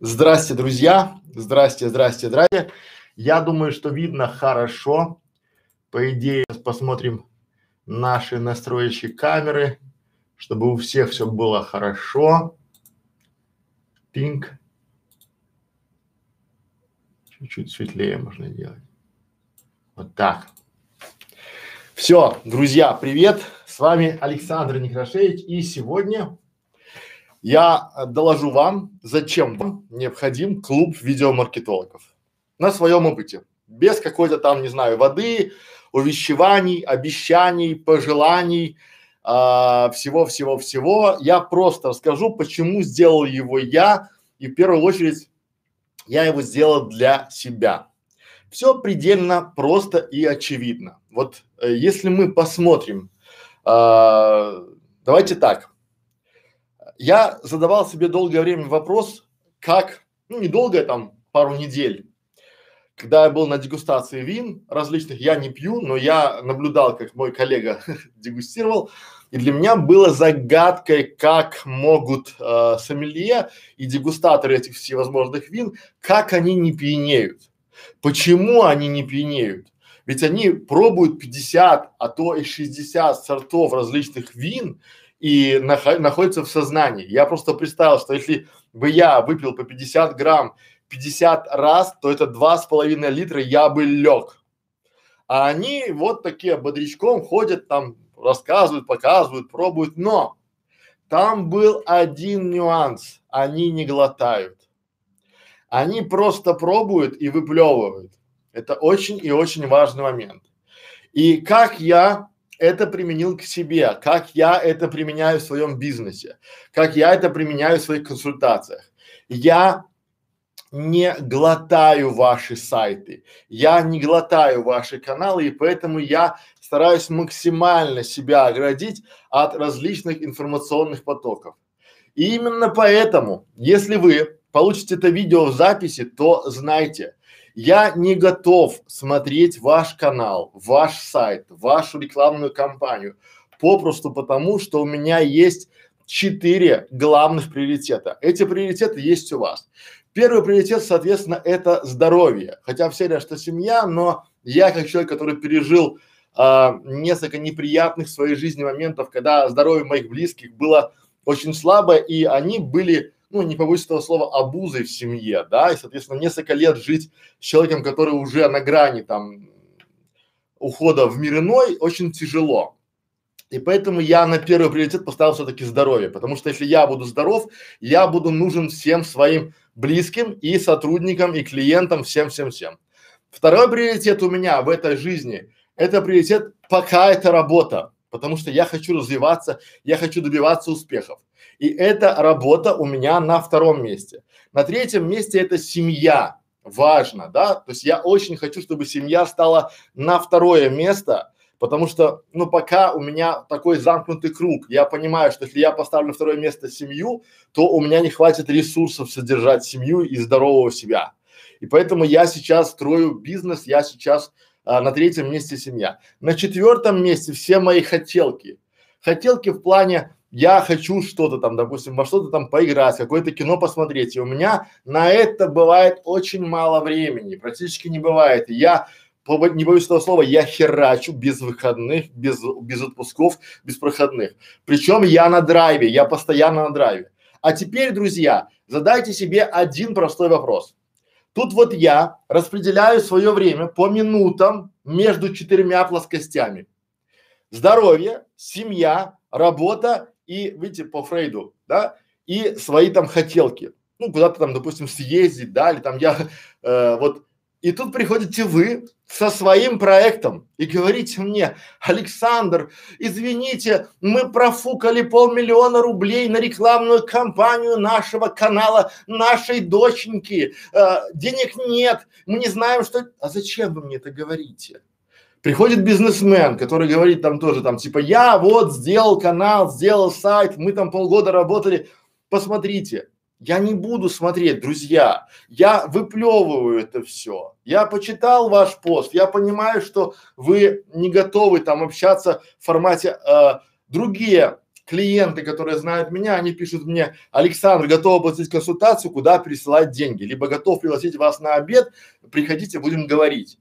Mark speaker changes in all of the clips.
Speaker 1: Здрасте, друзья. Здрасте, здрасте, здрасте. Я думаю, что видно хорошо. По идее, посмотрим наши настроящие камеры, чтобы у всех все было хорошо. Пинг. Чуть-чуть светлее можно делать. Вот так. Все, друзья, привет. С вами Александр Некрашевич. И сегодня я доложу вам, зачем вам необходим клуб видеомаркетологов на своем опыте, без какой-то там, не знаю, воды, увещеваний, обещаний, пожеланий, всего-всего-всего. А, я просто расскажу, почему сделал его я, и в первую очередь я его сделал для себя. Все предельно просто и очевидно. Вот э, если мы посмотрим, э, давайте так, я задавал себе долгое время вопрос, как, ну не долгое, там пару недель, когда я был на дегустации вин различных, я не пью, но я наблюдал, как мой коллега дегустировал, и для меня было загадкой, как могут э, сомелье и дегустаторы этих всевозможных вин, как они не пьянеют. Почему они не пьянеют? Ведь они пробуют 50, а то и 60 сортов различных вин, и нах- находится в сознании. Я просто представил, что если бы я выпил по 50 грамм 50 раз, то это два с половиной литра я бы лег. А они вот такие бодрячком ходят там, рассказывают, показывают, пробуют, но там был один нюанс, они не глотают. Они просто пробуют и выплевывают. Это очень и очень важный момент. И как я это применил к себе, как я это применяю в своем бизнесе, как я это применяю в своих консультациях. Я не глотаю ваши сайты, я не глотаю ваши каналы, и поэтому я стараюсь максимально себя оградить от различных информационных потоков. И именно поэтому, если вы получите это видео в записи, то знайте, я не готов смотреть ваш канал, ваш сайт, вашу рекламную кампанию, попросту потому, что у меня есть четыре главных приоритета. Эти приоритеты есть у вас. Первый приоритет, соответственно, это здоровье. Хотя все говорят, что семья, но я как человек, который пережил а, несколько неприятных в своей жизни моментов, когда здоровье моих близких было очень слабое, и они были ну, не побоюсь этого слова, обузой в семье, да, и, соответственно, несколько лет жить с человеком, который уже на грани там ухода в мир иной, очень тяжело. И поэтому я на первый приоритет поставил все-таки здоровье, потому что если я буду здоров, я буду нужен всем своим близким и сотрудникам, и клиентам, всем-всем-всем. Второй приоритет у меня в этой жизни – это приоритет пока это работа, потому что я хочу развиваться, я хочу добиваться успехов. И эта работа у меня на втором месте. На третьем месте это семья. Важно, да? То есть я очень хочу, чтобы семья стала на второе место, потому что, ну, пока у меня такой замкнутый круг, я понимаю, что если я поставлю на второе место семью, то у меня не хватит ресурсов содержать семью и здорового себя. И поэтому я сейчас строю бизнес, я сейчас а, на третьем месте семья. На четвертом месте все мои хотелки. Хотелки в плане я хочу что-то там, допустим, во что-то там поиграть, какое-то кино посмотреть, и у меня на это бывает очень мало времени, практически не бывает. Я не боюсь этого слова, я херачу без выходных, без, без отпусков, без проходных. Причем я на драйве, я постоянно на драйве. А теперь, друзья, задайте себе один простой вопрос. Тут вот я распределяю свое время по минутам между четырьмя плоскостями. Здоровье, семья, работа и выйти по Фрейду, да, и свои там хотелки. Ну, куда-то там, допустим, съездить, да, или там я, э, вот. И тут приходите вы со своим проектом и говорите мне, Александр, извините, мы профукали полмиллиона рублей на рекламную кампанию нашего канала, нашей доченьки, э, денег нет, мы не знаем, что… А зачем вы мне это говорите? Приходит бизнесмен, который говорит там тоже там типа я вот сделал канал, сделал сайт, мы там полгода работали. Посмотрите, я не буду смотреть, друзья. Я выплевываю это все. Я почитал ваш пост, я понимаю, что вы не готовы там общаться в формате э, другие клиенты, которые знают меня, они пишут мне, Александр, готов оплатить консультацию, куда пересылать деньги, либо готов пригласить вас на обед, приходите, будем говорить.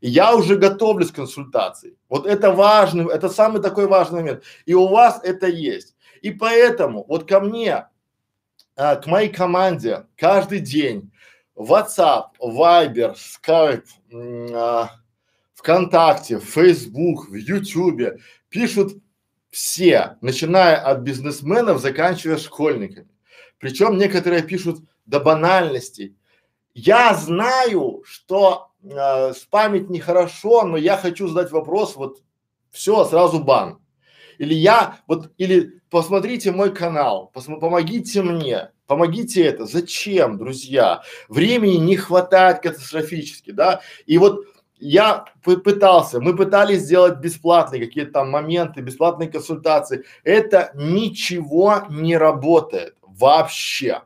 Speaker 1: Я уже готовлюсь к консультации. Вот это важный, это самый такой важный момент. И у вас это есть. И поэтому вот ко мне, а, к моей команде каждый день WhatsApp, Viber, Skype, а, ВКонтакте, Facebook, в YouTube пишут все, начиная от бизнесменов, заканчивая школьниками. Причем некоторые пишут до банальностей. Я знаю, что э, спамить нехорошо, но я хочу задать вопрос, вот все, сразу бан. Или я, вот, или посмотрите мой канал, посмо, помогите мне, помогите это. Зачем, друзья? Времени не хватает катастрофически, да? И вот я пытался, мы пытались сделать бесплатные какие-то там моменты, бесплатные консультации. Это ничего не работает вообще.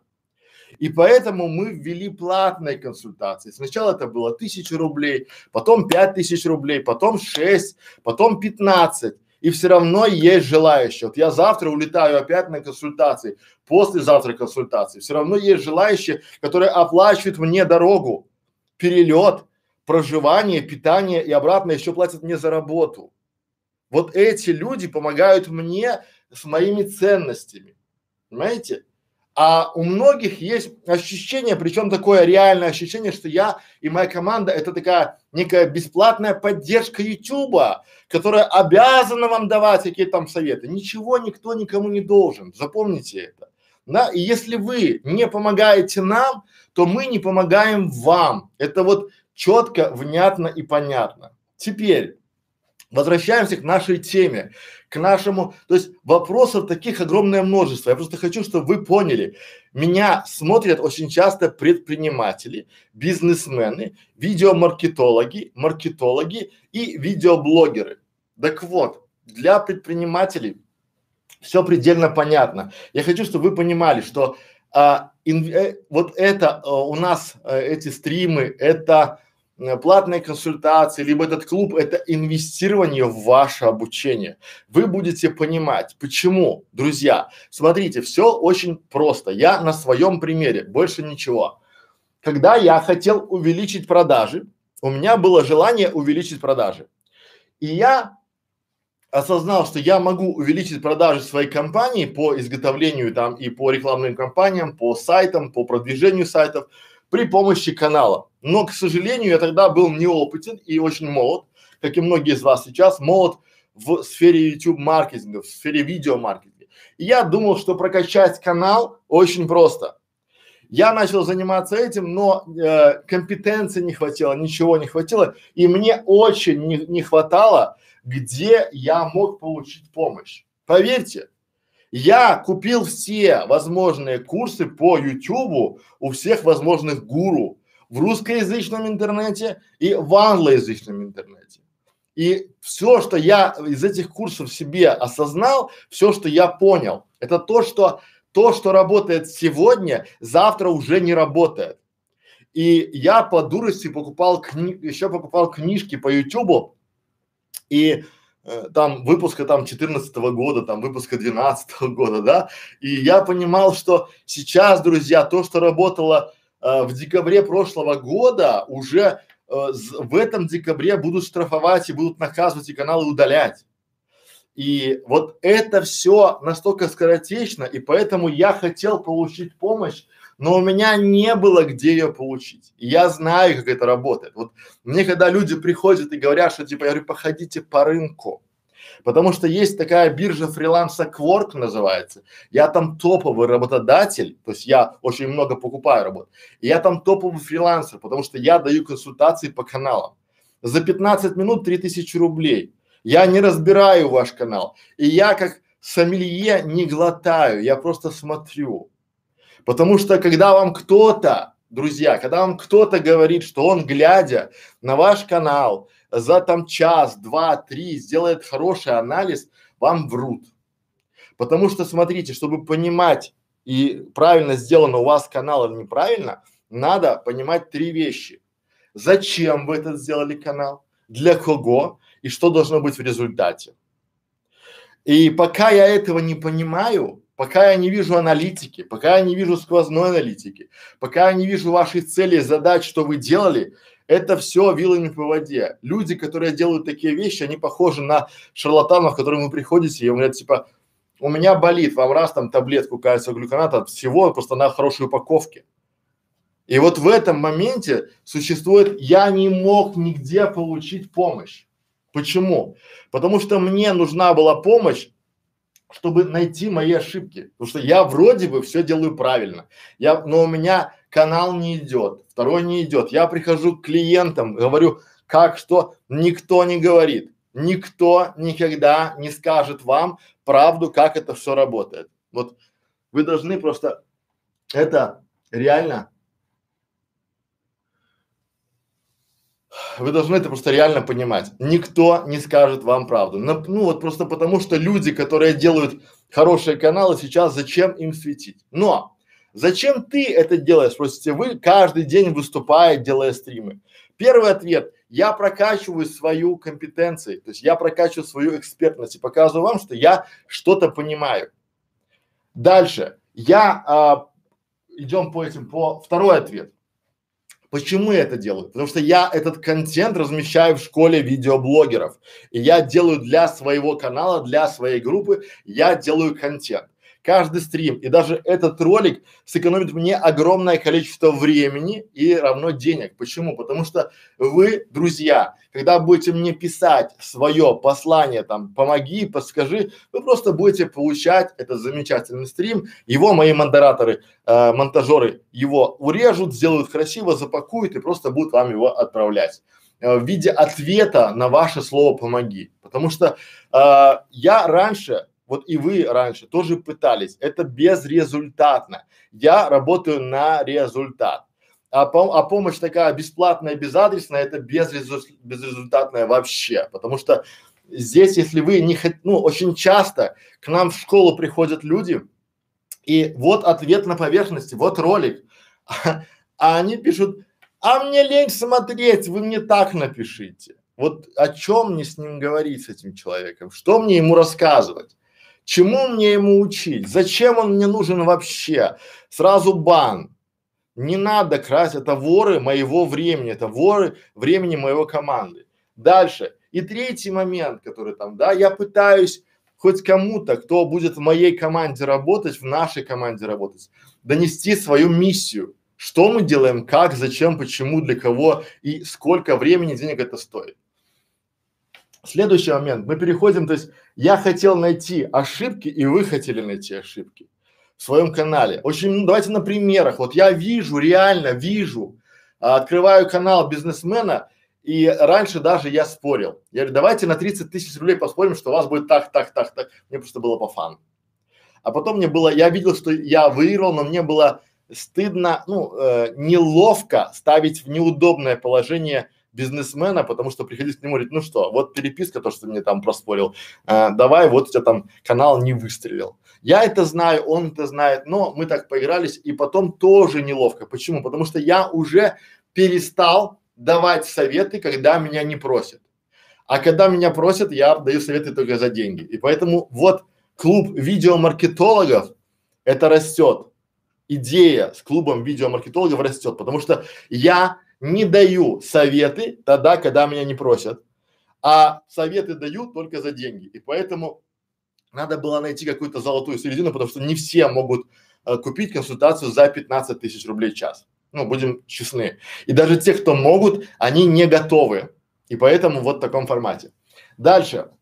Speaker 1: И поэтому мы ввели платные консультации. Сначала это было тысяча рублей, потом пять тысяч рублей, потом шесть, потом пятнадцать. И все равно есть желающие. Вот я завтра улетаю опять на консультации, послезавтра консультации. Все равно есть желающие, которые оплачивают мне дорогу, перелет, проживание, питание и обратно еще платят мне за работу. Вот эти люди помогают мне с моими ценностями. Понимаете? А у многих есть ощущение, причем такое реальное ощущение, что я и моя команда это такая некая бесплатная поддержка Ютуба, которая обязана вам давать какие-то там советы. Ничего никто никому не должен. Запомните это. Да? И если вы не помогаете нам, то мы не помогаем вам. Это вот четко, внятно и понятно. Теперь возвращаемся к нашей теме, к нашему, то есть вопросов таких огромное множество. Я просто хочу, чтобы вы поняли, меня смотрят очень часто предприниматели, бизнесмены, видеомаркетологи, маркетологи и видеоблогеры. Так вот, для предпринимателей все предельно понятно. Я хочу, чтобы вы понимали, что а, ин, э, вот это а, у нас а, эти стримы, это платные консультации, либо этот клуб, это инвестирование в ваше обучение. Вы будете понимать, почему, друзья. Смотрите, все очень просто. Я на своем примере, больше ничего. Когда я хотел увеличить продажи, у меня было желание увеличить продажи. И я осознал, что я могу увеличить продажи своей компании по изготовлению там и по рекламным кампаниям, по сайтам, по продвижению сайтов при помощи канала. Но, к сожалению, я тогда был неопытен и очень молод, как и многие из вас сейчас, молод в сфере YouTube маркетинга, в сфере видеомаркетинга. И я думал, что прокачать канал очень просто. Я начал заниматься этим, но э, компетенции не хватило, ничего не хватило, и мне очень не, не хватало где я мог получить помощь. Поверьте, я купил все возможные курсы по Ютубу у всех возможных гуру в русскоязычном интернете и в англоязычном интернете. И все, что я из этих курсов себе осознал, все, что я понял, это то, что то, что работает сегодня, завтра уже не работает. И я по дурости покупал кни, еще покупал книжки по Ютубу и там выпуска там 14 -го года, там выпуска 12 -го года, да, и я понимал, что сейчас, друзья, то, что работало э, в декабре прошлого года, уже э, в этом декабре будут штрафовать и будут наказывать и каналы удалять. И вот это все настолько скоротечно, и поэтому я хотел получить помощь но у меня не было где ее получить. И я знаю, как это работает. Вот мне когда люди приходят и говорят, что типа, я говорю, походите по рынку. Потому что есть такая биржа фриланса Quark называется. Я там топовый работодатель, то есть я очень много покупаю работ. И я там топовый фрилансер, потому что я даю консультации по каналам. За 15 минут 3000 рублей. Я не разбираю ваш канал. И я как сомелье не глотаю, я просто смотрю. Потому что когда вам кто-то, друзья, когда вам кто-то говорит, что он, глядя на ваш канал, за там час, два, три сделает хороший анализ, вам врут. Потому что смотрите, чтобы понимать и правильно сделано у вас канал или неправильно, надо понимать три вещи. Зачем вы этот сделали канал, для кого и что должно быть в результате. И пока я этого не понимаю, пока я не вижу аналитики, пока я не вижу сквозной аналитики, пока я не вижу ваших целей, задач, что вы делали, это все вилами по воде. Люди, которые делают такие вещи, они похожи на шарлатанов, к которым вы приходите и говорят типа, у меня болит, вам раз там таблетку кальция глюконата от всего просто на хорошей упаковке. И вот в этом моменте существует, я не мог нигде получить помощь. Почему? Потому что мне нужна была помощь, чтобы найти мои ошибки. Потому что я вроде бы все делаю правильно. Я, но у меня канал не идет, второй не идет. Я прихожу к клиентам, говорю, как что, никто не говорит. Никто никогда не скажет вам правду, как это все работает. Вот вы должны просто это реально вы должны это просто реально понимать. Никто не скажет вам правду. Ну, вот просто потому, что люди, которые делают хорошие каналы, сейчас зачем им светить? Но зачем ты это делаешь, спросите вы, каждый день выступая, делая стримы? Первый ответ. Я прокачиваю свою компетенцию, то есть я прокачиваю свою экспертность и показываю вам, что я что-то понимаю. Дальше. Я а, идем по этим, по второй ответ. Почему я это делаю? Потому что я этот контент размещаю в школе видеоблогеров. И я делаю для своего канала, для своей группы, я делаю контент каждый стрим и даже этот ролик сэкономит мне огромное количество времени и равно денег. Почему? Потому что вы, друзья, когда будете мне писать свое послание, там, помоги, подскажи, вы просто будете получать этот замечательный стрим, его мои модераторы, э, монтажеры его урежут, сделают красиво, запакуют и просто будут вам его отправлять э, в виде ответа на ваше слово «помоги». Потому что э, я раньше вот и вы раньше тоже пытались, это безрезультатно. Я работаю на результат. А, пом а помощь такая бесплатная, безадресная, это безрезу безрезультатная вообще, потому что здесь, если вы не хотите, ну, очень часто к нам в школу приходят люди, и вот ответ на поверхности, вот ролик, а, а они пишут, а мне лень смотреть, вы мне так напишите. Вот о чем мне с ним говорить, с этим человеком, что мне ему рассказывать? Чему мне ему учить? Зачем он мне нужен вообще? Сразу бан. Не надо красть, это воры моего времени, это воры времени моего команды. Дальше. И третий момент, который там, да, я пытаюсь хоть кому-то, кто будет в моей команде работать, в нашей команде работать, донести свою миссию. Что мы делаем, как, зачем, почему, для кого и сколько времени, денег это стоит. Следующий момент, мы переходим, то есть я хотел найти ошибки, и вы хотели найти ошибки в своем канале. Очень, ну, давайте на примерах. Вот я вижу, реально вижу, а, открываю канал бизнесмена, и раньше даже я спорил. Я говорю, давайте на 30 тысяч рублей поспорим, что у вас будет так, так, так, так. Мне просто было по фану. А потом мне было, я видел, что я выиграл, но мне было стыдно, ну, э, неловко ставить в неудобное положение бизнесмена, потому что приходить к нему говорить, ну что, вот переписка, то, что ты мне там проспорил, э, давай, вот у тебя там канал не выстрелил. Я это знаю, он это знает, но мы так поигрались, и потом тоже неловко. Почему? Потому что я уже перестал давать советы, когда меня не просят. А когда меня просят, я даю советы только за деньги. И поэтому вот клуб видеомаркетологов, это растет. Идея с клубом видеомаркетологов растет, потому что я не даю советы тогда, когда меня не просят, а советы даю только за деньги. И поэтому надо было найти какую-то золотую середину, потому что не все могут э, купить консультацию за 15 тысяч рублей в час. Ну, будем честны. И даже те, кто могут, они не готовы. И поэтому вот в таком формате. Дальше.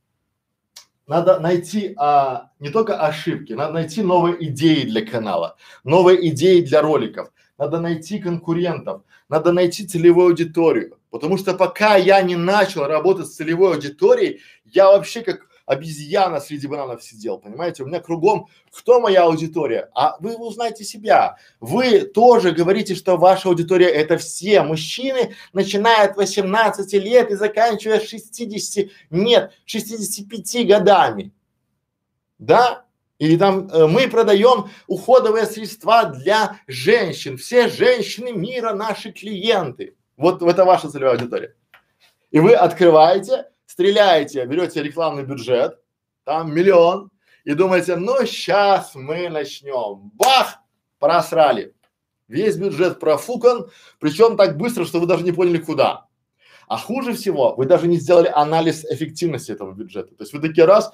Speaker 1: Надо найти а, не только ошибки, надо найти новые идеи для канала, новые идеи для роликов, надо найти конкурентов, надо найти целевую аудиторию. Потому что пока я не начал работать с целевой аудиторией, я вообще как обезьяна среди бананов сидел, понимаете? У меня кругом, кто моя аудитория? А вы узнаете себя. Вы тоже говорите, что ваша аудитория это все мужчины, начиная от 18 лет и заканчивая 60, нет, 65 годами. Да? Или там э, мы продаем уходовые средства для женщин. Все женщины мира наши клиенты. Вот это ваша целевая аудитория. И вы открываете, стреляете, берете рекламный бюджет, там миллион, и думаете, ну сейчас мы начнем. Бах! Просрали. Весь бюджет профукан, причем так быстро, что вы даже не поняли куда. А хуже всего, вы даже не сделали анализ эффективности этого бюджета. То есть вы такие раз,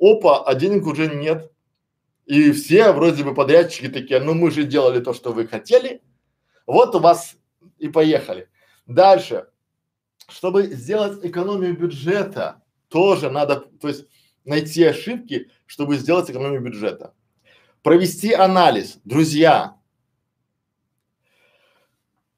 Speaker 1: опа, а денег уже нет. И все вроде бы подрядчики такие, ну мы же делали то, что вы хотели, вот у вас и поехали. Дальше. Чтобы сделать экономию бюджета, тоже надо, то есть найти ошибки, чтобы сделать экономию бюджета. Провести анализ. Друзья,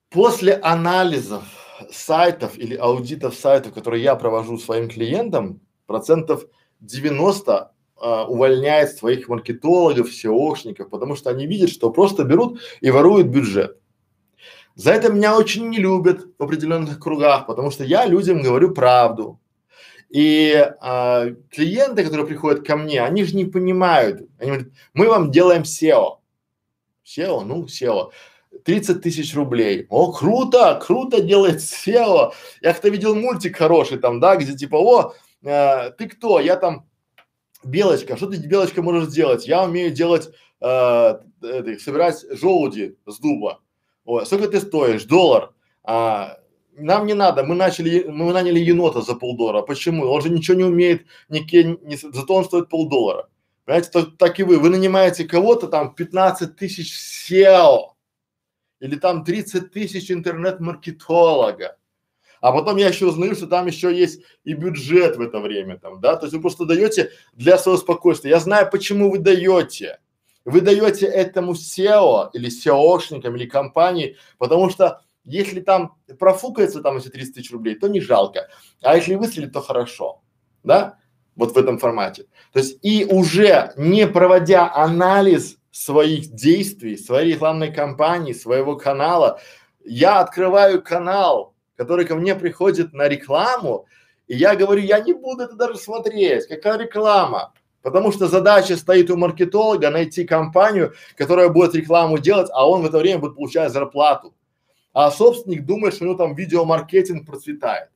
Speaker 1: после анализов сайтов или аудитов сайтов, которые я провожу своим клиентам, процентов 90 а, увольняет своих маркетологов, SEOшников, потому что они видят, что просто берут и воруют бюджет. За это меня очень не любят в определенных кругах, потому что я людям говорю правду. И а, клиенты, которые приходят ко мне, они же не понимают. Они говорят, мы вам делаем SEO. SEO, ну SEO. 30 тысяч рублей. О, круто, круто делает SEO. Я как-то видел мультик хороший там, да, где типа, о, э, ты кто? Я там белочка. Что ты белочка можешь сделать? Я умею делать, э, это, собирать желуди с дуба. О, сколько ты стоишь? Доллар. А, нам не надо, мы начали, мы наняли енота за полдоллара. Почему? Он же ничего не умеет, нике, не, зато он стоит полдоллара. Понимаете, так, так и вы. Вы нанимаете кого-то там 15 тысяч SEO или там 30 тысяч интернет-маркетолога. А потом я еще узнаю, что там еще есть и бюджет в это время там, да, то есть вы просто даете для своего спокойствия. Я знаю, почему вы даете. Вы даете этому SEO или SEOшникам или компании, потому что если там профукается там эти 30 тысяч рублей, то не жалко. А если выстрелит, то хорошо. Да? Вот в этом формате. То есть и уже не проводя анализ своих действий, своей рекламной кампании, своего канала, я открываю канал, который ко мне приходит на рекламу, и я говорю, я не буду это даже смотреть, какая реклама. Потому что задача стоит у маркетолога найти компанию, которая будет рекламу делать, а он в это время будет получать зарплату. А собственник думает, что у него там видеомаркетинг процветает.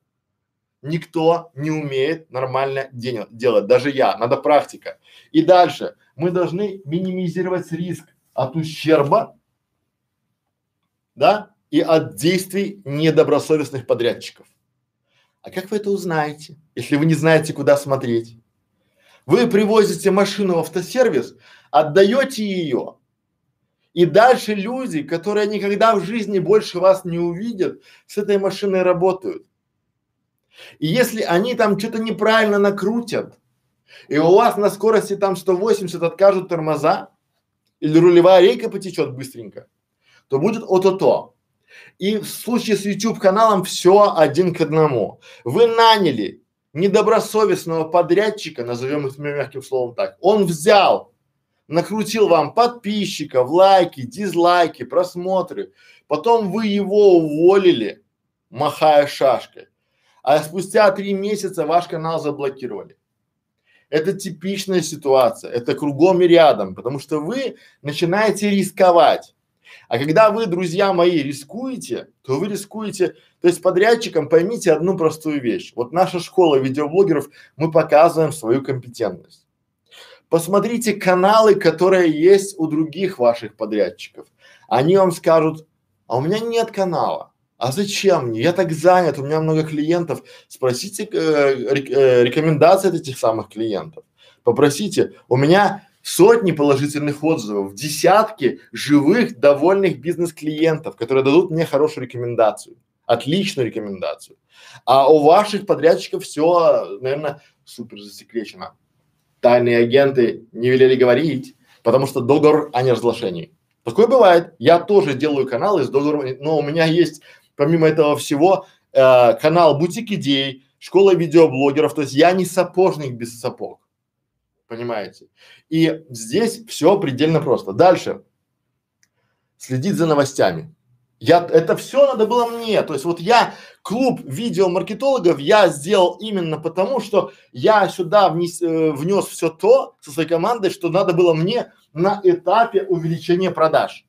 Speaker 1: Никто не умеет нормально день, делать, даже я, надо практика. И дальше, мы должны минимизировать риск от ущерба, да, и от действий недобросовестных подрядчиков. А как вы это узнаете, если вы не знаете, куда смотреть? Вы привозите машину в автосервис, отдаете ее, и дальше люди, которые никогда в жизни больше вас не увидят, с этой машиной работают. И если они там что-то неправильно накрутят, и у вас на скорости там 180 откажут тормоза, или рулевая рейка потечет быстренько, то будет ото-то. И в случае с YouTube каналом все один к одному. Вы наняли недобросовестного подрядчика, назовем их мягким словом так, он взял, накрутил вам подписчиков, лайки, дизлайки, просмотры, потом вы его уволили, махая шашкой, а спустя три месяца ваш канал заблокировали. Это типичная ситуация, это кругом и рядом, потому что вы начинаете рисковать. А когда вы, друзья мои, рискуете, то вы рискуете, то есть подрядчикам поймите одну простую вещь. Вот наша школа видеоблогеров, мы показываем свою компетентность. Посмотрите каналы, которые есть у других ваших подрядчиков. Они вам скажут, а у меня нет канала. А зачем мне? Я так занят, у меня много клиентов. Спросите э, рек, э, рекомендации от этих самых клиентов. Попросите. У меня сотни положительных отзывов, десятки живых, довольных бизнес-клиентов, которые дадут мне хорошую рекомендацию, отличную рекомендацию. А у ваших подрядчиков все, наверное, супер засекречено. Тайные агенты не велели говорить, потому что договор о неразглашении. Такое бывает. Я тоже делаю каналы с договором, но у меня есть помимо этого всего, э, канал Бутик Идей, школа видеоблогеров, то есть я не сапожник без сапог, понимаете? И здесь все предельно просто. Дальше. Следить за новостями. Я, это все надо было мне, то есть вот я клуб видеомаркетологов я сделал именно потому, что я сюда внес, э, внес все то со своей командой, что надо было мне на этапе увеличения продаж.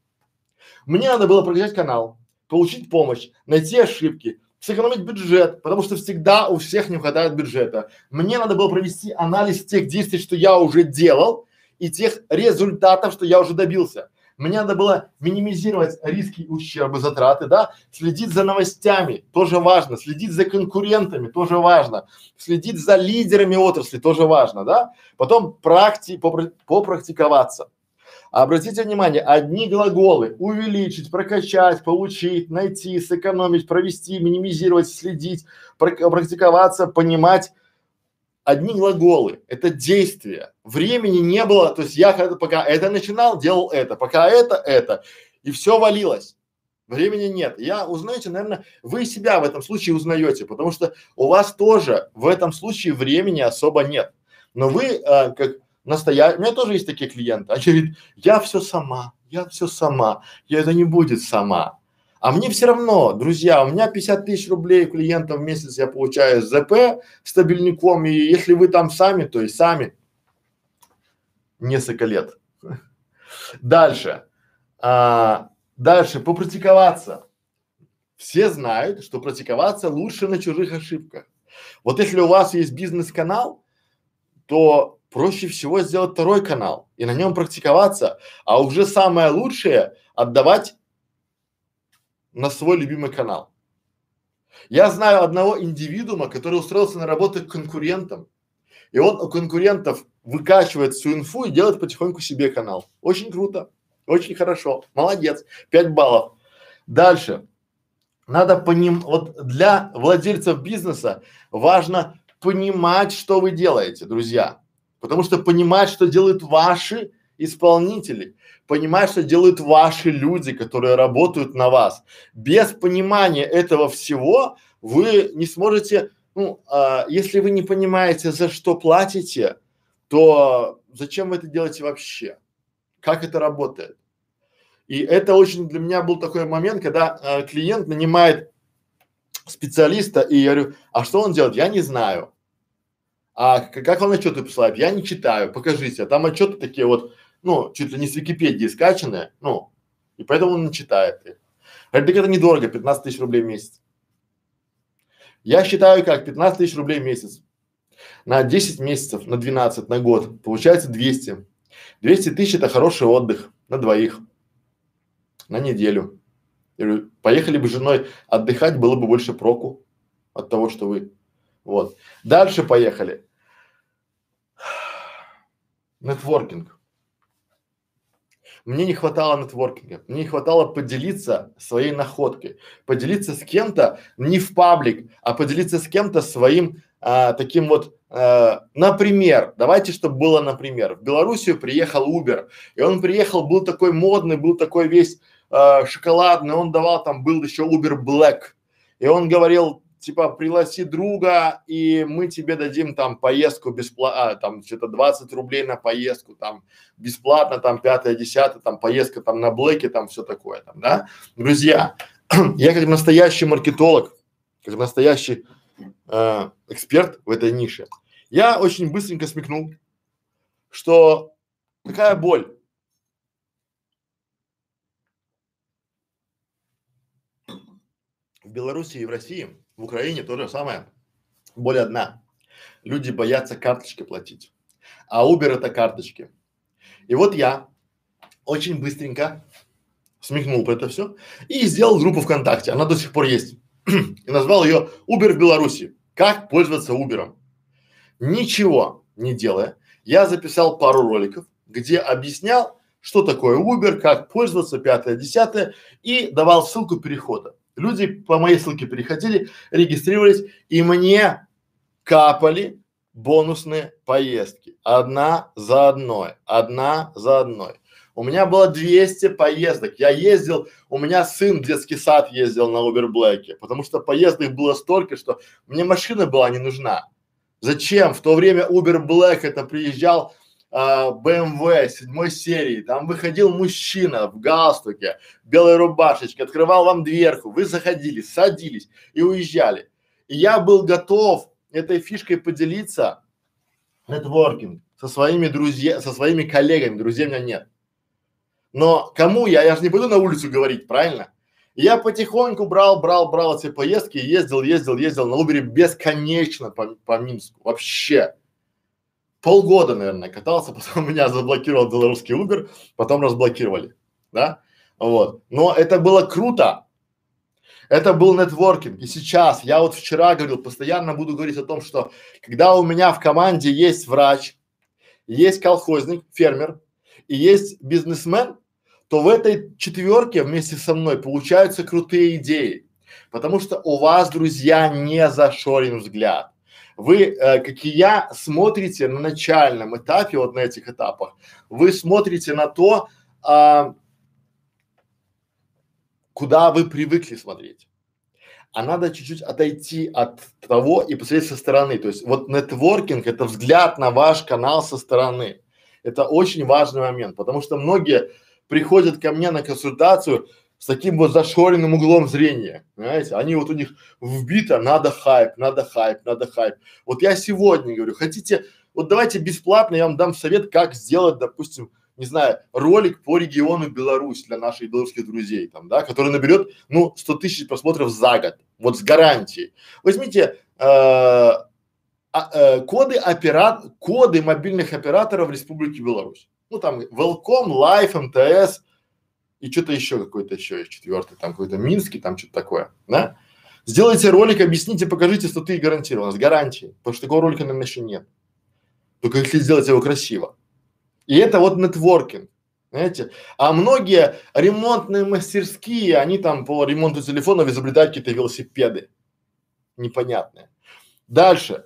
Speaker 1: Мне надо было прокачать канал, получить помощь, найти ошибки, сэкономить бюджет, потому что всегда у всех не хватает бюджета. Мне надо было провести анализ тех действий, что я уже делал, и тех результатов, что я уже добился. Мне надо было минимизировать риски, ущербы, затраты, да, следить за новостями, тоже важно, следить за конкурентами, тоже важно, следить за лидерами отрасли, тоже важно, да. Потом практи, попрактиковаться. Обратите внимание, одни глаголы увеличить, прокачать, получить, найти, сэкономить, провести, минимизировать, следить, практиковаться, понимать, одни глаголы, это действия. Времени не было, то есть я когда пока это начинал, делал это, пока это, это, и все валилось. Времени нет. Я узнаете, наверное, вы себя в этом случае узнаете, потому что у вас тоже в этом случае времени особо нет. Но вы, а, как настоящий, у меня тоже есть такие клиенты, они говорят, я все сама, я все сама, я это не будет сама. А мне все равно, друзья, у меня 50 тысяч рублей клиентов в месяц я получаю с ЗП стабильником, и если вы там сами, то и сами несколько лет. Дальше. А, дальше, попрактиковаться. Все знают, что практиковаться лучше на чужих ошибках. Вот если у вас есть бизнес-канал, то проще всего сделать второй канал и на нем практиковаться, а уже самое лучшее отдавать на свой любимый канал. Я знаю одного индивидуума, который устроился на работу к конкурентам, и он у конкурентов выкачивает всю инфу и делает потихоньку себе канал. Очень круто, очень хорошо, молодец, 5 баллов. Дальше. Надо поним, вот для владельцев бизнеса важно понимать, что вы делаете, друзья. Потому что понимать, что делают ваши исполнители, понимать, что делают ваши люди, которые работают на вас. Без понимания этого всего вы не сможете, ну, а, если вы не понимаете, за что платите, то зачем вы это делаете вообще? Как это работает? И это очень для меня был такой момент, когда э, клиент нанимает специалиста, и я говорю, а что он делает? Я не знаю. А как он отчеты посылает? Я не читаю, покажите. Там отчеты такие вот, ну, чуть ли не с Википедии скачанные, ну, и поэтому он не читает их. Говорит, так это недорого, 15 тысяч рублей в месяц. Я считаю как 15 тысяч рублей в месяц. На 10 месяцев, на 12, на год получается 200. 200 тысяч это хороший отдых на двоих, на неделю. Я говорю, поехали бы с женой отдыхать, было бы больше проку от того, что вы. Вот. Дальше поехали. Нетворкинг. Мне не хватало нетворкинга, мне не хватало поделиться своей находкой, поделиться с кем-то не в паблик, а поделиться с кем-то своим а, таким вот, а, например, давайте, чтобы было, например, в Белоруссию приехал Uber, и он приехал, был такой модный, был такой весь а, шоколадный, он давал там, был еще Uber Black, и он говорил, типа пригласи друга и мы тебе дадим там поездку бесплатно, а, там что-то 20 рублей на поездку, там бесплатно, там пятое, десятое, там поездка там на блэке, там все такое там, да. Друзья, я как настоящий маркетолог, как настоящий э, эксперт в этой нише, я очень быстренько смекнул, что какая боль в Беларуси и в России в Украине то же самое. Более одна. Люди боятся карточки платить. А Uber это карточки. И вот я очень быстренько смехнул про это все и сделал группу ВКонтакте. Она до сих пор есть. и назвал ее Uber в Беларуси. Как пользоваться Uber. Ничего не делая, я записал пару роликов, где объяснял, что такое Uber, как пользоваться, пятое, десятое, и давал ссылку перехода. Люди по моей ссылке переходили, регистрировались, и мне капали бонусные поездки. Одна за одной, одна за одной. У меня было 200 поездок. Я ездил, у меня сын в детский сад ездил на Uber Black, потому что поездок было столько, что мне машина была не нужна. Зачем? В то время Uber Black это приезжал а, BMW седьмой серии, там выходил мужчина в галстуке, белой рубашечке, открывал вам дверку, вы заходили, садились и уезжали. И я был готов этой фишкой поделиться, нетворкинг, со своими друзьями, со своими коллегами, друзей у меня нет. Но кому я, я же не буду на улицу говорить, правильно? Я потихоньку брал, брал, брал эти поездки, ездил, ездил, ездил на Убере бесконечно по, по Минску, вообще. Полгода, наверное, катался, потом меня заблокировал белорусский Uber, потом разблокировали, да, вот. Но это было круто, это был нетворкинг. И сейчас, я вот вчера говорил, постоянно буду говорить о том, что когда у меня в команде есть врач, есть колхозник, фермер и есть бизнесмен, то в этой четверке вместе со мной получаются крутые идеи. Потому что у вас, друзья, не зашорен взгляд. Вы, э, как и я, смотрите на начальном этапе, вот на этих этапах, вы смотрите на то, а, куда вы привыкли смотреть. А надо чуть-чуть отойти от того и посмотреть со стороны. То есть вот нетворкинг – это взгляд на ваш канал со стороны. Это очень важный момент, потому что многие приходят ко мне на консультацию с таким вот зашоренным углом зрения, понимаете? Они вот у них вбито, надо хайп, надо хайп, надо хайп. Вот я сегодня говорю, хотите, вот давайте бесплатно я вам дам совет, как сделать, допустим, не знаю, ролик по региону Беларусь для наших белорусских друзей, там, да, который наберет, ну, 100 тысяч просмотров за год, вот с гарантией. Возьмите э, а, э, коды операт, коды мобильных операторов Республики Беларусь. Ну, там, Велком, Life, МТС и что-то еще какой-то еще есть четвертый, там какой-то Минский, там что-то такое, да? Сделайте ролик, объясните, покажите 100 тысяч гарантированно, с гарантией, потому что такого ролика, наверное, еще нет. Только если сделать его красиво. И это вот нетворкинг. Знаете, а многие ремонтные мастерские, они там по ремонту телефонов изобретают какие-то велосипеды непонятные. Дальше.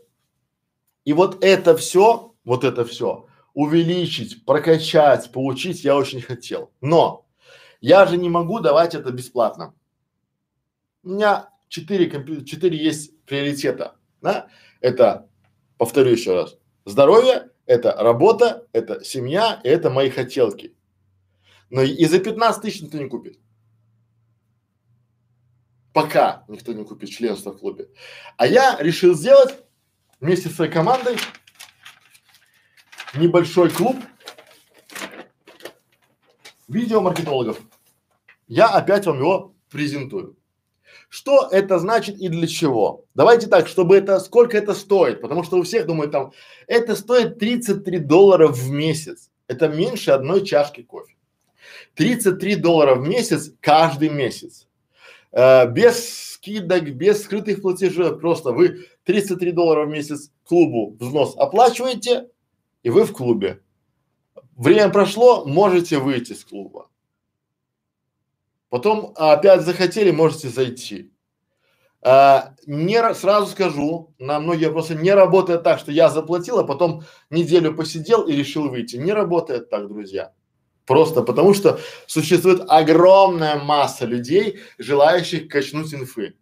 Speaker 1: И вот это все, вот это все увеличить, прокачать, получить я очень хотел. Но я же не могу давать это бесплатно. У меня четыре компьютера, четыре есть приоритета, да? Это, повторю еще раз, здоровье, это работа, это семья, это мои хотелки. Но и за 15 тысяч никто не купит. Пока никто не купит членство в клубе. А я решил сделать вместе с своей командой небольшой клуб видеомаркетологов. Я опять вам его презентую. Что это значит и для чего? Давайте так, чтобы это, сколько это стоит, потому что у всех думают там, это стоит 33 доллара в месяц. Это меньше одной чашки кофе. 33 доллара в месяц каждый месяц. Э, без скидок, без скрытых платежей, просто вы 33 доллара в месяц клубу взнос оплачиваете, и вы в клубе. Время прошло, можете выйти с клуба. Потом опять захотели, можете зайти. А, не сразу скажу, на многие вопросы не работает так, что я заплатил, а потом неделю посидел и решил выйти. Не работает так, друзья. Просто потому что существует огромная масса людей, желающих качнуть инфы.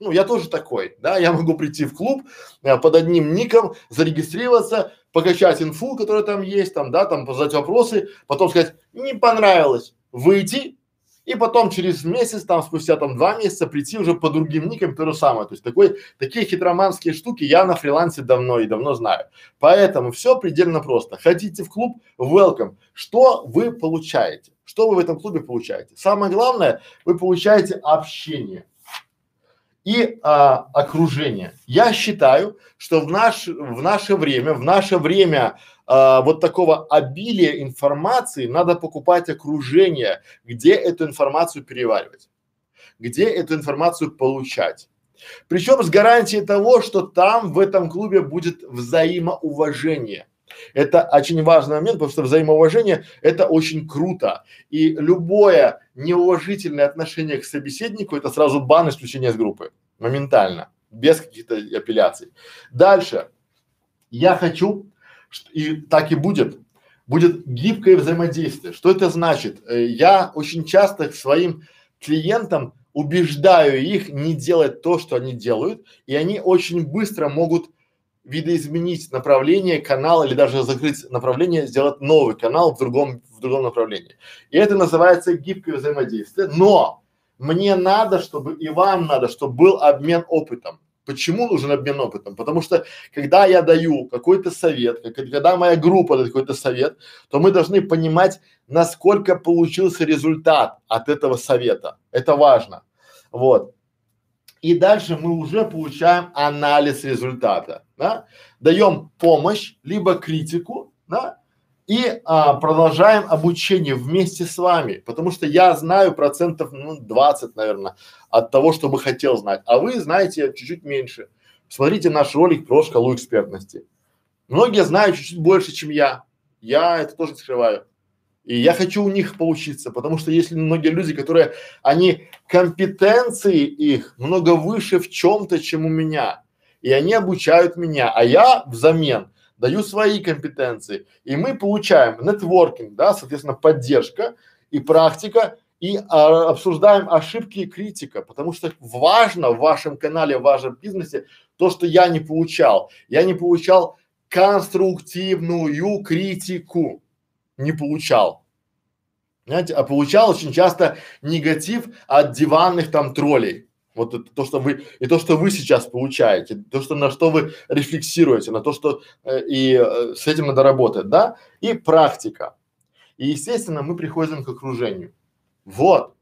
Speaker 1: Ну, я тоже такой, да, я могу прийти в клуб а, под одним ником, зарегистрироваться, покачать инфу, которая там есть, там, да, там задать вопросы, потом сказать, не понравилось, выйти и потом через месяц, там спустя там два месяца прийти уже по другим никам то же самое. То есть такой, такие хитроманские штуки я на фрилансе давно и давно знаю. Поэтому все предельно просто. Хотите в клуб, welcome. Что вы получаете? Что вы в этом клубе получаете? Самое главное, вы получаете общение и а, окружение. Я считаю, что в наш, в наше время, в наше время а, вот такого обилия информации надо покупать окружение, где эту информацию переваривать, где эту информацию получать. Причем с гарантией того, что там в этом клубе будет взаимоуважение. Это очень важный момент, потому что взаимоуважение – это очень круто. И любое неуважительное отношение к собеседнику – это сразу бан исключения с группы. Моментально. Без каких-то апелляций. Дальше. Я хочу, и так и будет, будет гибкое взаимодействие. Что это значит? Э, я очень часто своим клиентам убеждаю их не делать то, что они делают, и они очень быстро могут видоизменить направление канала или даже закрыть направление, сделать новый канал в другом, в другом направлении. И это называется гибкое взаимодействие. Но мне надо, чтобы и вам надо, чтобы был обмен опытом. Почему нужен обмен опытом? Потому что когда я даю какой-то совет, когда моя группа дает какой-то совет, то мы должны понимать, насколько получился результат от этого совета. Это важно. Вот. И дальше мы уже получаем анализ результата, да? Даем помощь, либо критику, да? И а, продолжаем обучение вместе с вами, потому что я знаю процентов, ну, 20, наверное, от того, что бы хотел знать, а вы знаете чуть-чуть меньше. Смотрите наш ролик про шкалу экспертности. Многие знают чуть-чуть больше, чем я. Я это тоже скрываю. И я хочу у них поучиться, потому что есть многие люди, которые, они, компетенции их много выше в чем-то, чем у меня. И они обучают меня, а я взамен даю свои компетенции. И мы получаем нетворкинг, да, соответственно, поддержка и практика, и а, обсуждаем ошибки и критика, потому что важно в вашем канале, в вашем бизнесе то, что я не получал. Я не получал конструктивную критику не получал. Знаете, а получал очень часто негатив от диванных там троллей. Вот это то, что вы и то, что вы сейчас получаете, то, что на что вы рефлексируете, на то, что э, и э, с этим надо работать, да? И практика. И естественно мы приходим к окружению. Вот.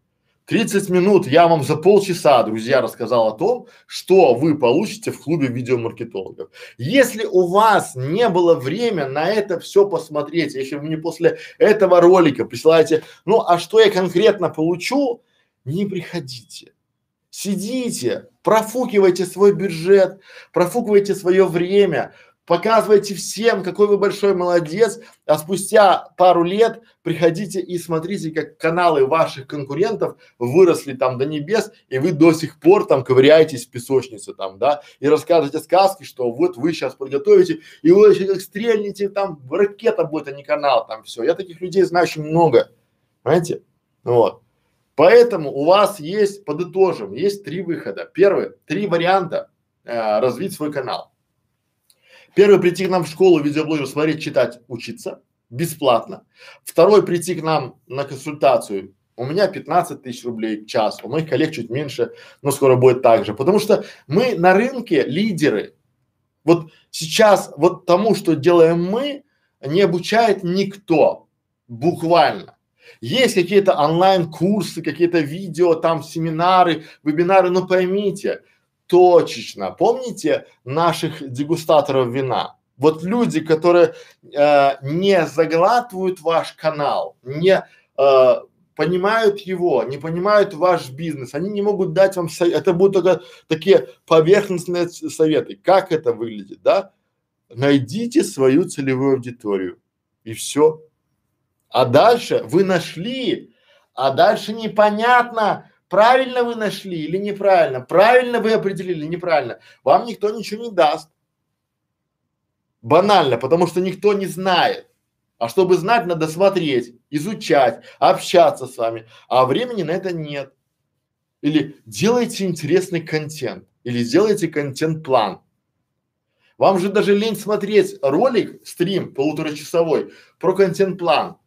Speaker 1: 30 минут я вам за полчаса, друзья, рассказал о том, что вы получите в клубе видеомаркетологов. Если у вас не было время на это все посмотреть, если вы мне после этого ролика присылаете, ну а что я конкретно получу, не приходите. Сидите, профукивайте свой бюджет, профукивайте свое время, показывайте всем, какой вы большой молодец, а спустя пару лет приходите и смотрите, как каналы ваших конкурентов выросли там до небес, и вы до сих пор там ковыряетесь в песочнице там, да, и расскажете сказки, что вот вы сейчас подготовите, и вы еще как стрельните, там ракета будет, а не канал, там все. Я таких людей знаю очень много, понимаете? Вот. Поэтому у вас есть, подытожим, есть три выхода. Первый, три варианта э, развить свой канал. Первый, прийти к нам в школу видеоблогер, смотреть, читать, учиться бесплатно. Второй, прийти к нам на консультацию. У меня 15 тысяч рублей в час, у моих коллег чуть меньше, но скоро будет так же. Потому что мы на рынке лидеры. Вот сейчас вот тому, что делаем мы, не обучает никто. Буквально. Есть какие-то онлайн-курсы, какие-то видео, там семинары, вебинары, но поймите, точечно. Помните наших дегустаторов вина? Вот люди, которые э, не заглатывают ваш канал, не э, понимают его, не понимают ваш бизнес, они не могут дать вам совет. Это будут только такие поверхностные советы. Как это выглядит, да? Найдите свою целевую аудиторию и все. А дальше вы нашли, а дальше непонятно, Правильно вы нашли или неправильно? Правильно вы определили или неправильно? Вам никто ничего не даст. Банально, потому что никто не знает. А чтобы знать, надо смотреть, изучать, общаться с вами. А времени на это нет. Или делайте интересный контент, или сделайте контент-план. Вам же даже лень смотреть ролик, стрим полуторачасовой про контент-план.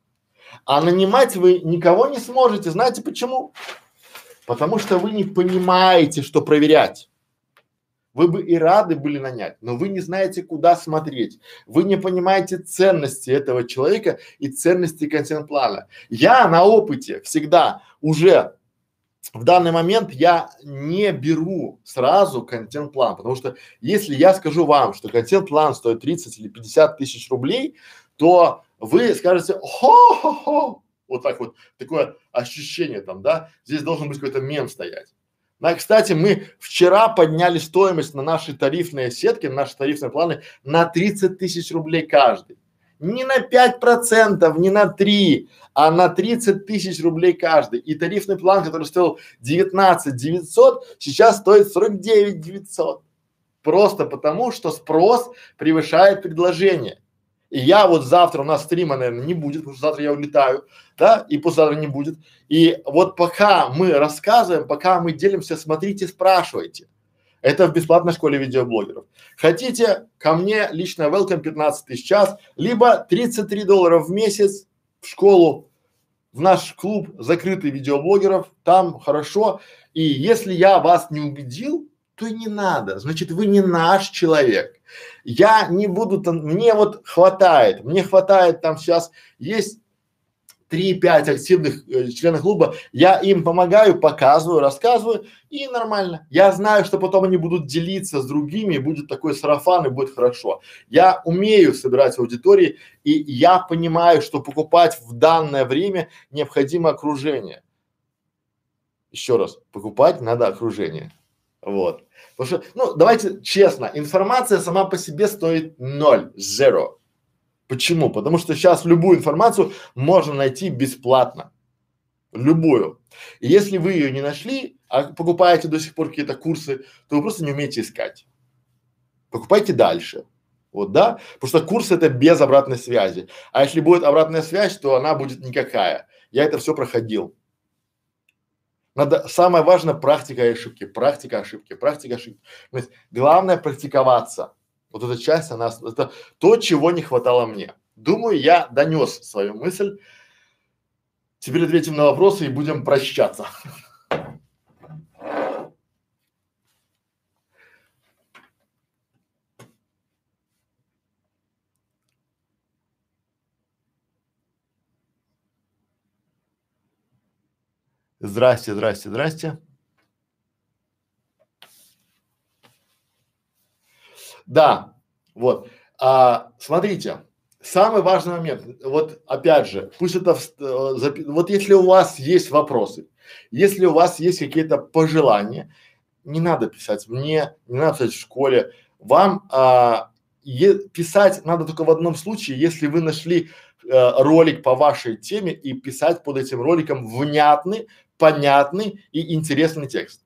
Speaker 1: А нанимать вы никого не сможете. Знаете почему? Потому что вы не понимаете, что проверять. Вы бы и рады были нанять, но вы не знаете, куда смотреть. Вы не понимаете ценности этого человека и ценности контент-плана. Я на опыте всегда уже в данный момент я не беру сразу контент-план, потому что если я скажу вам, что контент-план стоит 30 или 50 тысяч рублей, то вы скажете, хо-хо-хо, вот так вот, такое ощущение там, да, здесь должен быть какой-то мем стоять. На, кстати, мы вчера подняли стоимость на наши тарифные сетки, на наши тарифные планы на 30 тысяч рублей каждый. Не на 5 процентов, не на 3, а на 30 тысяч рублей каждый. И тарифный план, который стоил 19 900, сейчас стоит 49 900. Просто потому, что спрос превышает предложение. И я вот завтра у нас стрима, наверное, не будет, потому что завтра я улетаю, да, и послезавтра не будет. И вот пока мы рассказываем, пока мы делимся, смотрите, спрашивайте. Это в бесплатной школе видеоблогеров. Хотите ко мне лично welcome 15 тысяч час, либо 33 доллара в месяц в школу, в наш клуб закрытый видеоблогеров, там хорошо. И если я вас не убедил, то не надо. Значит, вы не наш человек. Я не буду мне вот хватает, мне хватает там сейчас, есть 3-5 активных э, членов клуба, я им помогаю, показываю, рассказываю, и нормально. Я знаю, что потом они будут делиться с другими, будет такой сарафан, и будет хорошо. Я умею собирать аудитории, и я понимаю, что покупать в данное время необходимо окружение. Еще раз, покупать надо окружение. Вот. Потому что, ну, давайте честно, информация сама по себе стоит ноль, zero. Почему? Потому что сейчас любую информацию можно найти бесплатно. Любую. И если вы ее не нашли, а покупаете до сих пор какие-то курсы, то вы просто не умеете искать. Покупайте дальше. Вот, да? Потому что курс это без обратной связи. А если будет обратная связь, то она будет никакая. Я это все проходил. Надо, самое важное практика ошибки, практика ошибки, практика ошибки. То есть главное практиковаться. Вот эта часть, она, это то, чего не хватало мне. Думаю, я донес свою мысль. Теперь ответим на вопросы и будем прощаться. Здрасте, здрасте, здрасте. Да, вот. А, смотрите, самый важный момент. Вот опять же, пусть это э, вот если у вас есть вопросы, если у вас есть какие-то пожелания, не надо писать мне, не надо писать в школе. Вам а, е- писать надо только в одном случае, если вы нашли э, ролик по вашей теме и писать под этим роликом внятный, понятный и интересный текст.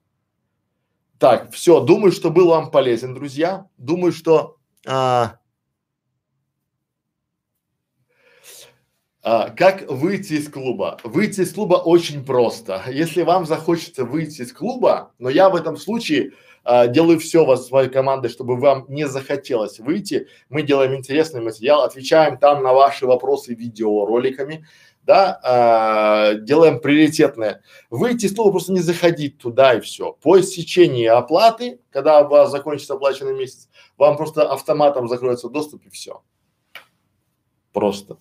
Speaker 1: Так, все, думаю, что был вам полезен, друзья. Думаю, что а, а, как выйти из клуба? Выйти из клуба очень просто. Если вам захочется выйти из клуба, но я в этом случае а, делаю все вас своей командой, чтобы вам не захотелось выйти. Мы делаем интересный материал, отвечаем там на ваши вопросы видеороликами да, а, делаем приоритетное. Из клуба, просто не заходить туда и все. По истечении оплаты, когда у вас закончится оплаченный месяц, вам просто автоматом закроется доступ и все. Просто.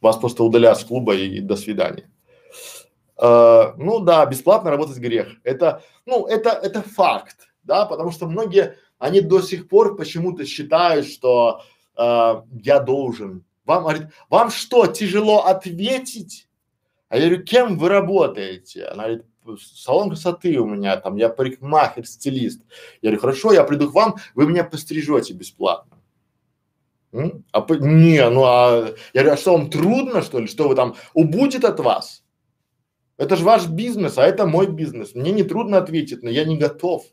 Speaker 1: Вас просто удалят с клуба и, до свидания. А, ну да, бесплатно работать грех. Это, ну, это, это факт, да, потому что многие, они до сих пор почему-то считают, что а, я должен вам говорит, вам что, тяжело ответить? А я говорю, кем вы работаете? Она говорит, салон красоты у меня там, я парикмахер, стилист. Я говорю, хорошо, я приду к вам, вы меня пострижете бесплатно. М? А по, не, ну а я говорю, а что вам трудно что ли, что вы там убудет от вас? Это же ваш бизнес, а это мой бизнес. Мне не трудно ответить, но я не готов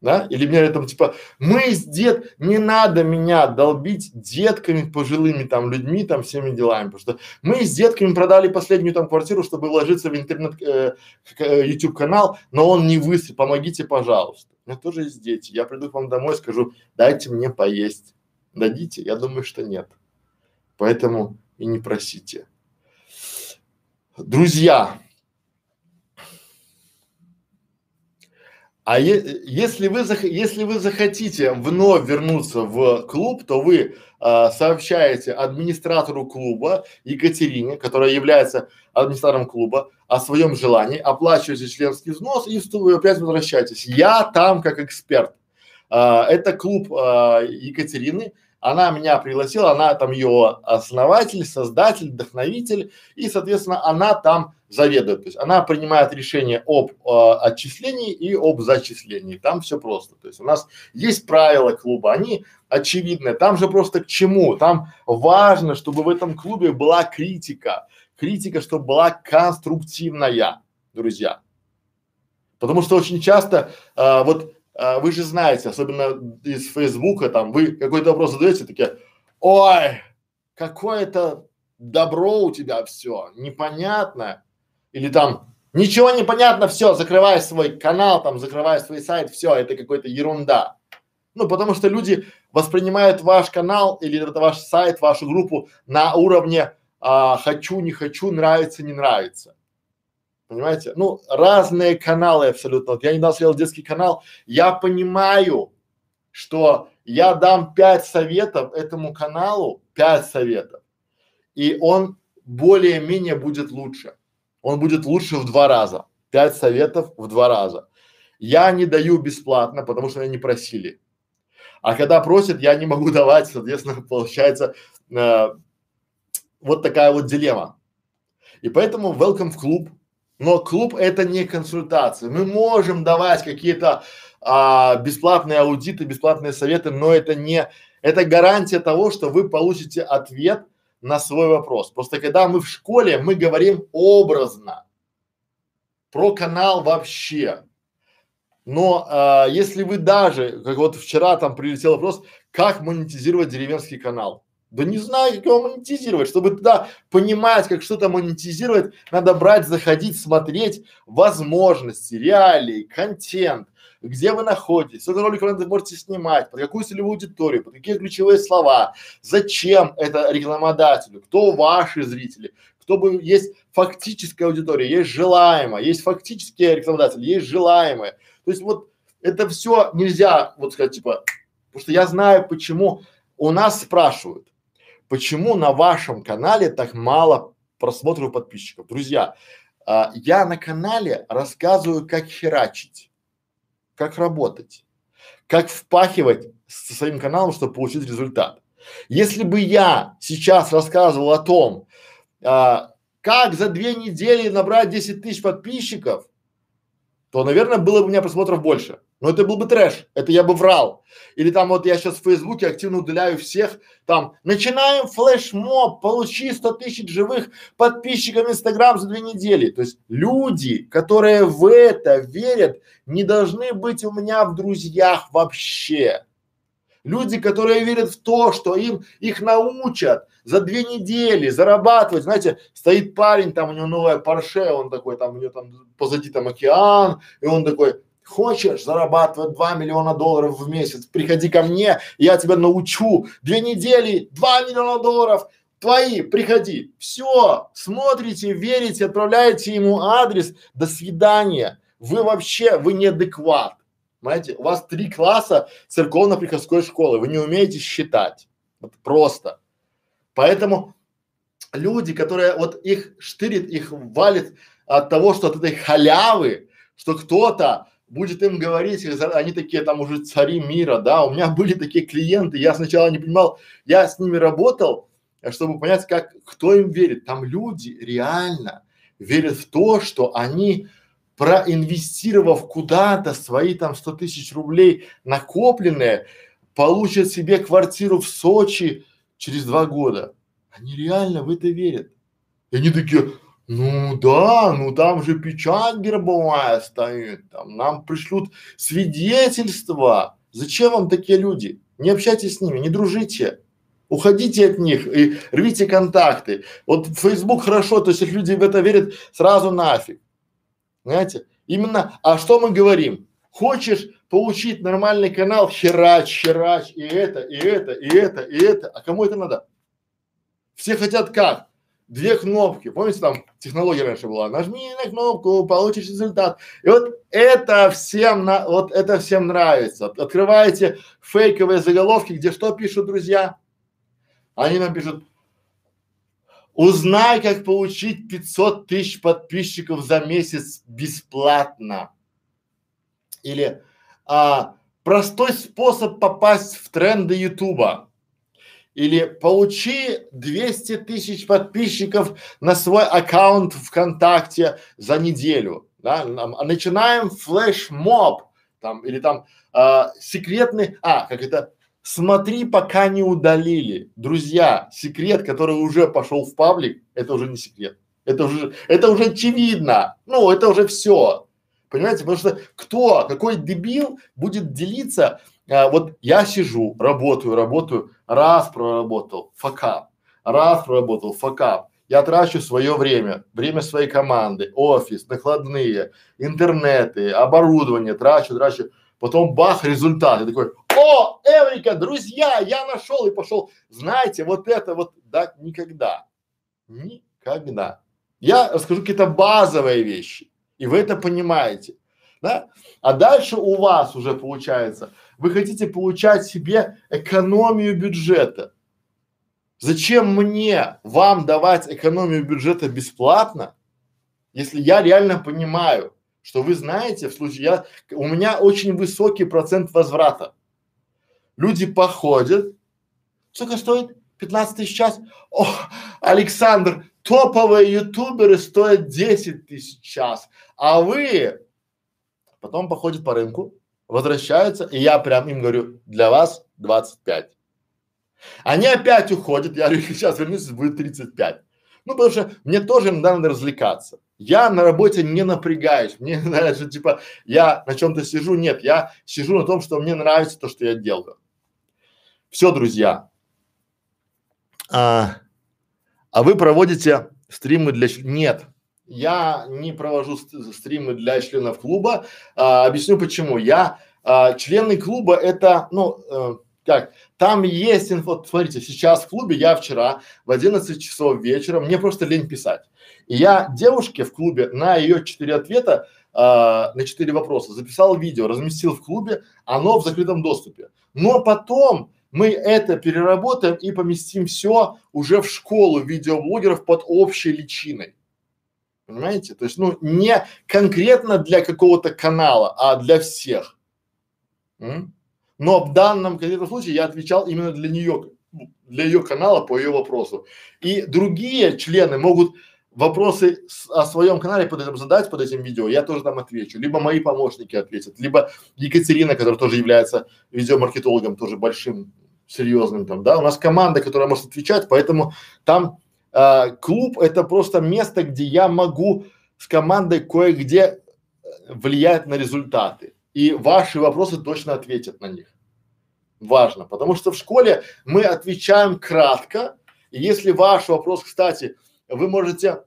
Speaker 1: да, или мне там типа, мы с дед, не надо меня долбить детками, пожилыми там людьми, там всеми делами, потому что мы с детками продали последнюю там квартиру, чтобы вложиться в интернет, э, э, YouTube канал, но он не выстрел, помогите, пожалуйста. У меня тоже есть дети, я приду к вам домой, скажу, дайте мне поесть. Дадите? Я думаю, что нет. Поэтому и не просите. Друзья, А е- если вы зах- если вы захотите вновь вернуться в клуб, то вы а, сообщаете администратору клуба Екатерине, которая является администратором клуба, о своем желании, оплачиваете членский взнос и вы опять возвращаетесь. Я там как эксперт. А, это клуб а, Екатерины, она меня пригласила, она там ее основатель, создатель, вдохновитель, и, соответственно, она там заведует. То есть она принимает решение об э, отчислении и об зачислении. Там все просто. То есть у нас есть правила клуба, они очевидны. Там же просто к чему? Там важно, чтобы в этом клубе была критика. Критика, чтобы была конструктивная, друзья. Потому что очень часто э, вот а, вы же знаете, особенно из Фейсбука, там, вы какой-то вопрос задаете, такие, ой, какое-то добро у тебя все, непонятно. Или там, ничего не понятно, все, закрывай свой канал, там, закрывай свой сайт, все, это какая-то ерунда. Ну, потому что люди воспринимают ваш канал или это ваш сайт, вашу группу на уровне а, хочу, не хочу, нравится, не нравится. Понимаете? Ну, разные каналы абсолютно. Вот я недавно смотрел детский канал, я понимаю, что я дам пять советов этому каналу, пять советов, и он более-менее будет лучше. Он будет лучше в два раза. Пять советов в два раза. Я не даю бесплатно, потому что меня не просили. А когда просят, я не могу давать, соответственно, получается э, вот такая вот дилемма. И поэтому welcome в клуб. Но клуб это не консультация. Мы можем давать какие-то а, бесплатные аудиты, бесплатные советы, но это не, это гарантия того, что вы получите ответ на свой вопрос. Просто когда мы в школе, мы говорим образно про канал вообще. Но а, если вы даже, как вот вчера там прилетел вопрос, как монетизировать деревенский канал? Да не знаю, как его монетизировать. Чтобы туда понимать, как что-то монетизировать, надо брать, заходить, смотреть возможности, реалии, контент, где вы находитесь, сколько роликов вы можете снимать, под какую целевую аудиторию, под какие ключевые слова, зачем это рекламодателю, кто ваши зрители, кто бы есть фактическая аудитория, есть желаемая, есть фактические рекламодатели, есть желаемые. То есть вот это все нельзя вот сказать типа, потому что я знаю, почему у нас спрашивают, почему на вашем канале так мало просмотров подписчиков. Друзья, а, я на канале рассказываю, как херачить, как работать, как впахивать со своим каналом, чтобы получить результат. Если бы я сейчас рассказывал о том, а, как за две недели набрать 10 тысяч подписчиков, то, наверное, было бы у меня просмотров больше. Но это был бы трэш, это я бы врал. Или там вот я сейчас в Фейсбуке активно удаляю всех, там, начинаем флешмоб, получи 100 тысяч живых подписчиков в Инстаграм за две недели. То есть люди, которые в это верят, не должны быть у меня в друзьях вообще. Люди, которые верят в то, что им их научат за две недели зарабатывать. Знаете, стоит парень, там у него новая Порше, он такой, там у него там позади там океан, и он такой, Хочешь зарабатывать 2 миллиона долларов в месяц? Приходи ко мне, я тебя научу. Две недели, 2 миллиона долларов твои, приходи. Все, смотрите, верите, отправляете ему адрес, до свидания. Вы вообще, вы неадекват. Понимаете, у вас три класса церковно-приходской школы, вы не умеете считать. Вот просто. Поэтому люди, которые вот их штырит, их валит от того, что от этой халявы, что кто-то будет им говорить, они такие там уже цари мира, да, у меня были такие клиенты, я сначала не понимал, я с ними работал, чтобы понять, как, кто им верит. Там люди реально верят в то, что они, проинвестировав куда-то свои там 100 тысяч рублей накопленные, получат себе квартиру в Сочи через два года. Они реально в это верят. И они такие, ну да, ну там же печать гербовая стоит, там нам пришлют свидетельства. Зачем вам такие люди? Не общайтесь с ними, не дружите. Уходите от них и рвите контакты. Вот Facebook хорошо, то есть если люди в это верят, сразу нафиг. Знаете? Именно, а что мы говорим? Хочешь получить нормальный канал, херач, херач, и это, и это, и это, и это. А кому это надо? Все хотят как? Две кнопки. Помните, там технология раньше была? Нажми на кнопку, получишь результат. И вот это всем на, вот это всем нравится. Открываете фейковые заголовки, где что пишут друзья? Они нам пишут, узнай, как получить 500 тысяч подписчиков за месяц бесплатно. Или а, простой способ попасть в тренды Ютуба или получи 200 тысяч подписчиков на свой аккаунт ВКонтакте за неделю, да, а начинаем флешмоб, там, или там а, секретный, а, как это, смотри, пока не удалили. Друзья, секрет, который уже пошел в паблик, это уже не секрет. Это уже, это уже очевидно. Ну, это уже все. Понимаете, потому что кто, какой дебил будет делиться а, вот я сижу, работаю, работаю, раз проработал, факап, раз проработал, факап. Я трачу свое время, время своей команды, офис, накладные, интернеты, оборудование, трачу, трачу. Потом бах, результат. Я такой, о, Эврика, друзья, я нашел и пошел. Знаете, вот это вот, да, никогда, никогда. Я расскажу какие-то базовые вещи, и вы это понимаете, да? А дальше у вас уже получается, вы хотите получать себе экономию бюджета. Зачем мне вам давать экономию бюджета бесплатно, если я реально понимаю, что вы знаете, в случае я, у меня очень высокий процент возврата. Люди походят, сколько стоит? 15 тысяч час? О, Александр, топовые ютуберы стоят 10 тысяч час, а вы потом походят по рынку, возвращаются, и я прям им говорю, для вас 25. Они опять уходят, я говорю, сейчас вернусь, будет 35. Ну, потому что мне тоже иногда надо развлекаться. Я на работе не напрягаюсь, мне нравится, типа, я на чем-то сижу, нет, я сижу на том, что мне нравится то, что я делаю. Все, друзья. А, а вы проводите стримы для... Нет, я не провожу стримы для членов клуба. А, объясню почему. Я а, члены клуба это, ну, э, как, там есть инфо, смотрите, сейчас в клубе я вчера в 11 часов вечера, мне просто лень писать. И я девушке в клубе на ее четыре ответа, э, на четыре вопроса записал видео, разместил в клубе, оно в закрытом доступе. Но потом мы это переработаем и поместим все уже в школу видеоблогеров под общей личиной. Понимаете? То есть, ну, не конкретно для какого-то канала, а для всех. М? Но в данном конкретном случае я отвечал именно для нее, для ее канала по ее вопросу. И другие члены могут вопросы с, о своем канале под этим задать под этим видео, я тоже там отвечу. Либо мои помощники ответят, либо Екатерина, которая тоже является видеомаркетологом, тоже большим, серьезным там, да. У нас команда, которая может отвечать, поэтому там э, клуб это просто место, где я могу с командой кое-где э, влиять на результаты и ваши вопросы точно ответят на них. Важно, потому что в школе мы отвечаем кратко, и если ваш вопрос, кстати, вы можете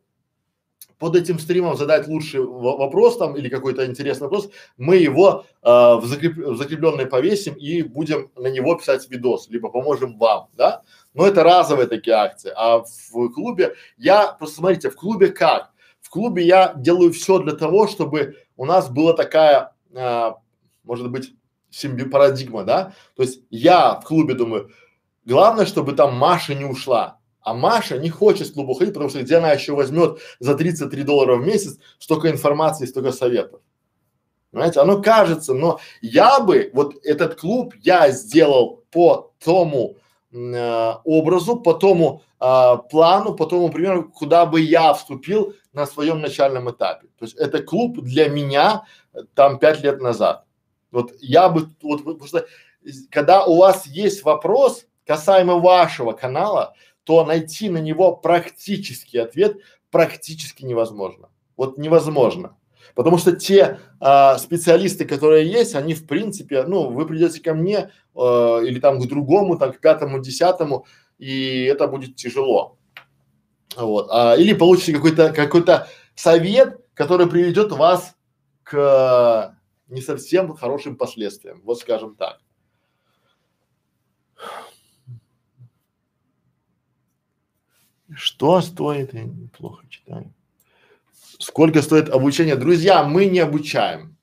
Speaker 1: под этим стримом задать лучший вопрос там или какой-то интересный вопрос, мы его э, в, закреп, в закрепленной повесим и будем на него писать видос, либо поможем вам, да. Но это разовые такие акции, а в клубе я, просто смотрите, в клубе как? В клубе я делаю все для того, чтобы у нас была такая а, может быть, симби парадигма, да? То есть я в клубе думаю, главное, чтобы там Маша не ушла. А Маша не хочет с клуба уходить, потому что где она еще возьмет за 33 доллара в месяц столько информации, столько советов. Понимаете, оно кажется, но я бы, вот этот клуб я сделал по тому образу, по тому э, плану, по тому примеру, куда бы я вступил на своем начальном этапе. То есть это клуб для меня там пять лет назад. Вот я бы, вот, потому что когда у вас есть вопрос касаемо вашего канала, то найти на него практический ответ практически невозможно. Вот невозможно. Потому что те а, специалисты, которые есть, они в принципе, ну, вы придете ко мне а, или там к другому, там к пятому, десятому, и это будет тяжело. Вот. А, или получите какой-то какой-то совет, который приведет вас к не совсем хорошим последствиям, вот скажем так. Что стоит? Я плохо читаю. Сколько стоит обучение? Друзья, мы не обучаем.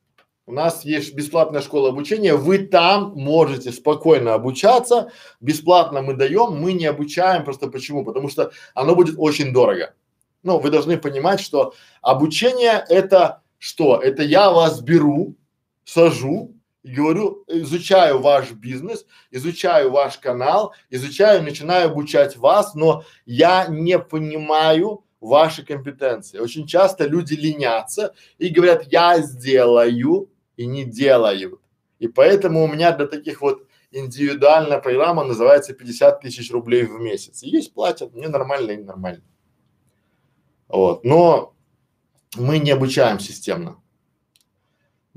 Speaker 1: У нас есть бесплатная школа обучения, вы там можете спокойно обучаться, бесплатно мы даем, мы не обучаем, просто почему? Потому что оно будет очень дорого. Ну, вы должны понимать, что обучение это что? Это я вас беру, сажу и говорю, изучаю ваш бизнес, изучаю ваш канал, изучаю, начинаю обучать вас, но я не понимаю ваши компетенции. Очень часто люди ленятся и говорят, я сделаю и не делают. И поэтому у меня для таких вот индивидуальная программа называется 50 тысяч рублей в месяц. Есть платят, мне нормально и нормально. Вот, но мы не обучаем системно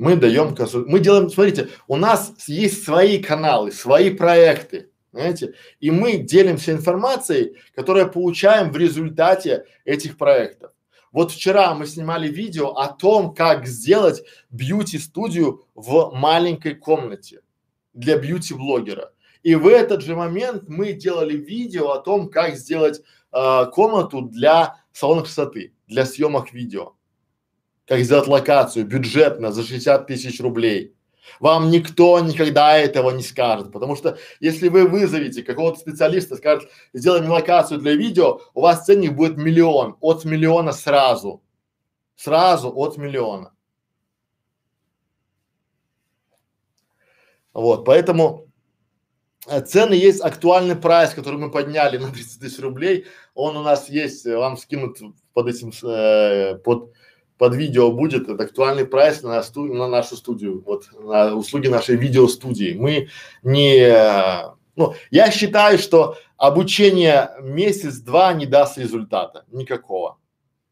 Speaker 1: мы даем консультацию. Мы делаем, смотрите, у нас есть свои каналы, свои проекты, знаете, и мы делимся информацией, которую получаем в результате этих проектов. Вот вчера мы снимали видео о том, как сделать бьюти-студию в маленькой комнате для бьюти-блогера. И в этот же момент мы делали видео о том, как сделать э, комнату для салона красоты для съемок видео. Как сделать локацию бюджетно за 60 тысяч рублей. Вам никто никогда этого не скажет, потому что если вы вызовете какого-то специалиста, скажет, сделай мне локацию для видео, у вас ценник будет миллион, от миллиона сразу, сразу от миллиона. Вот, поэтому э, цены есть, актуальный прайс, который мы подняли на 30 тысяч рублей, он у нас есть, вам скинут под этим, э, под под видео будет, это актуальный прайс на, сту, на нашу студию, вот на услуги нашей видеостудии. Мы не, ну, я считаю, что обучение месяц-два не даст результата никакого.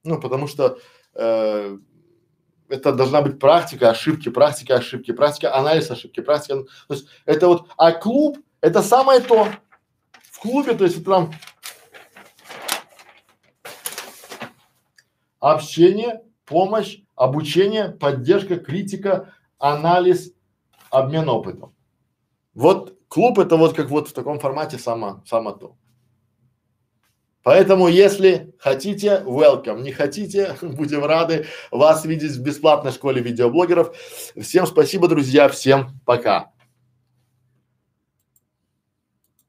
Speaker 1: Ну, потому что э, это должна быть практика, ошибки, практика, ошибки, практика, анализ ошибки, практика. То есть это вот, а клуб это самое то. В клубе, то есть это там общение, помощь, обучение, поддержка, критика, анализ, обмен опытом. Вот клуб это вот как вот в таком формате само, само то. Поэтому, если хотите, welcome, не хотите, будем рады вас видеть в бесплатной школе видеоблогеров. Всем спасибо, друзья, всем пока.